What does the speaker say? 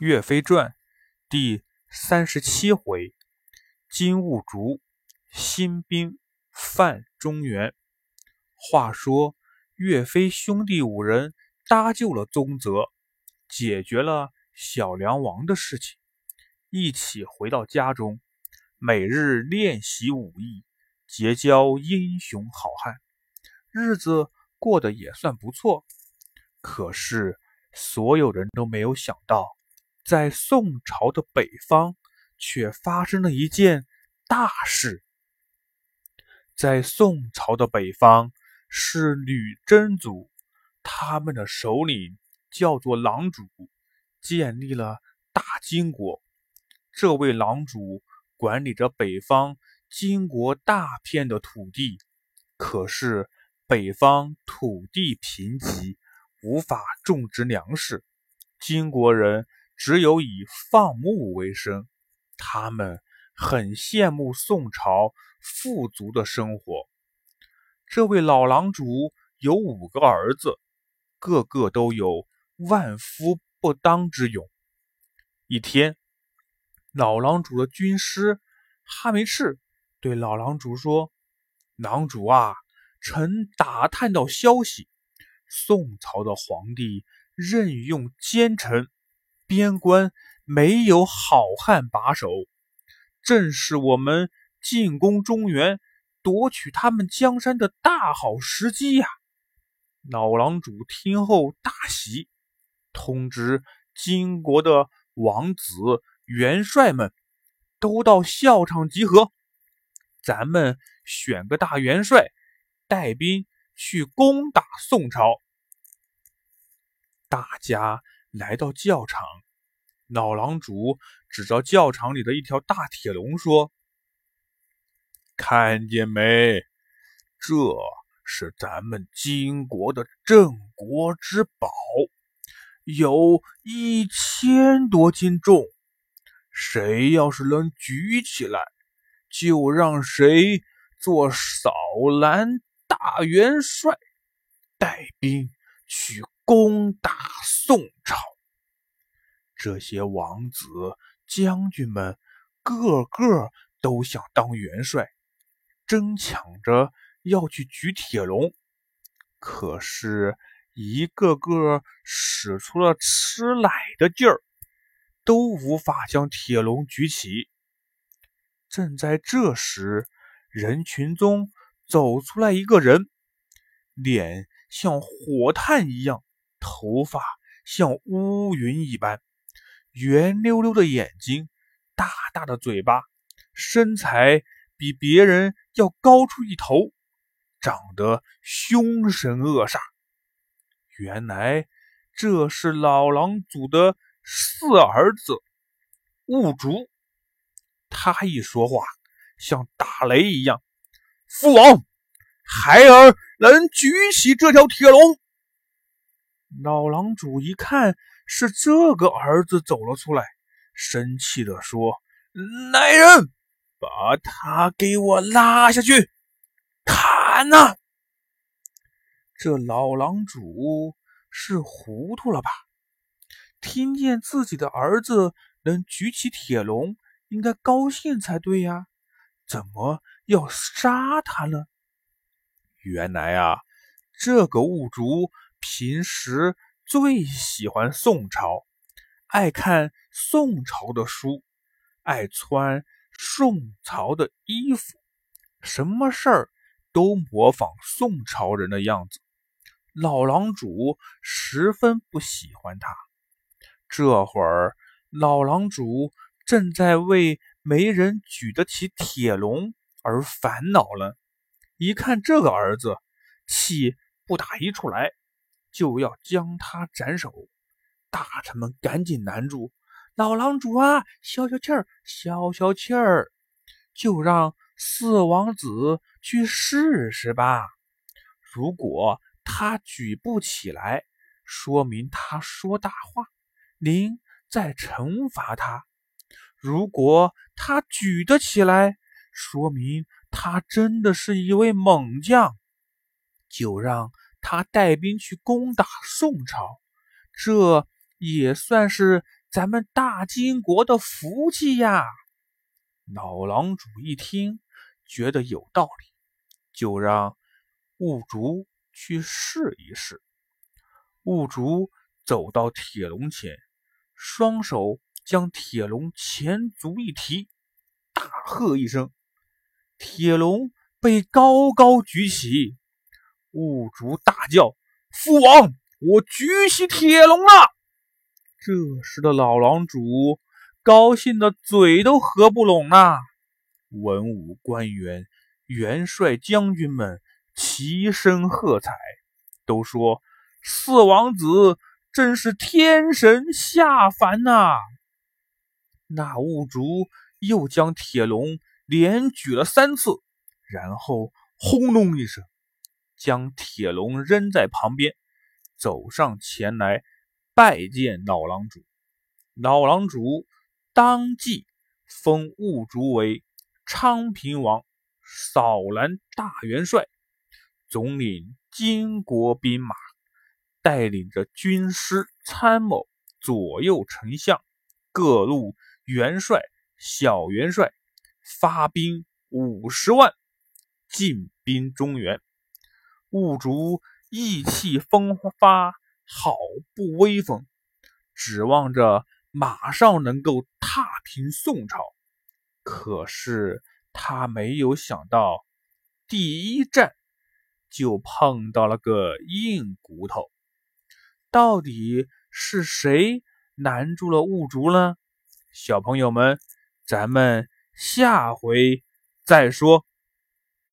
岳飞传第三十七回：金兀术新兵犯中原。话说岳飞兄弟五人搭救了宗泽，解决了小梁王的事情，一起回到家中，每日练习武艺，结交英雄好汉，日子过得也算不错。可是所有人都没有想到。在宋朝的北方，却发生了一件大事。在宋朝的北方是女真族，他们的首领叫做狼主，建立了大金国。这位狼主管理着北方金国大片的土地，可是北方土地贫瘠，无法种植粮食，金国人。只有以放牧为生，他们很羡慕宋朝富足的生活。这位老狼主有五个儿子，个个都有万夫不当之勇。一天，老狼主的军师哈梅赤对老狼主说：“狼主啊，臣打探到消息，宋朝的皇帝任用奸臣。”边关没有好汉把守，正是我们进攻中原、夺取他们江山的大好时机呀！老狼主听后大喜，通知金国的王子元帅们都到校场集合，咱们选个大元帅带兵去攻打宋朝。大家。来到教场，老狼主指着教场里的一条大铁笼说：“看见没？这是咱们金国的镇国之宝，有一千多斤重。谁要是能举起来，就让谁做扫蓝大元帅，带兵去。”攻打宋朝，这些王子将军们个个都想当元帅，争抢着要去举铁笼，可是一个个使出了吃奶的劲儿，都无法将铁笼举起。正在这时，人群中走出来一个人，脸像火炭一样。头发像乌云一般，圆溜溜的眼睛，大大的嘴巴，身材比别人要高出一头，长得凶神恶煞。原来这是老狼祖的四儿子雾竹。他一说话像打雷一样：“父王，孩儿能举起这条铁笼。”老狼主一看是这个儿子走了出来，生气地说：“来人，把他给我拉下去，砍呐！”这老狼主是糊涂了吧？听见自己的儿子能举起铁笼，应该高兴才对呀，怎么要杀他呢？原来啊，这个兀竹。平时最喜欢宋朝，爱看宋朝的书，爱穿宋朝的衣服，什么事儿都模仿宋朝人的样子。老狼主十分不喜欢他。这会儿，老狼主正在为没人举得起铁笼而烦恼了。一看这个儿子，气不打一处来。就要将他斩首，大臣们赶紧拦住老狼主啊！消消气儿，消消气儿，就让四王子去试试吧。如果他举不起来，说明他说大话，您再惩罚他；如果他举得起来，说明他真的是一位猛将，就让。他带兵去攻打宋朝，这也算是咱们大金国的福气呀！老狼主一听，觉得有道理，就让雾竹去试一试。雾竹走到铁笼前，双手将铁笼前足一提，大喝一声，铁笼被高高举起。雾竹大叫：“父王，我举起铁笼了！”这时的老狼主高兴的嘴都合不拢呐。文武官员、元帅、将军们齐声喝彩，都说：“四王子真是天神下凡呐！”那雾竹又将铁笼连举了三次，然后轰隆一声。将铁笼扔在旁边，走上前来拜见老狼主。老狼主当即封兀竹为昌平王、扫兰大元帅，总领金国兵马，带领着军师参谋、左右丞相、各路元帅、小元帅，发兵五十万，进兵中原。兀竹意气风发，好不威风，指望着马上能够踏平宋朝。可是他没有想到，第一战就碰到了个硬骨头。到底是谁难住了兀竹呢？小朋友们，咱们下回再说。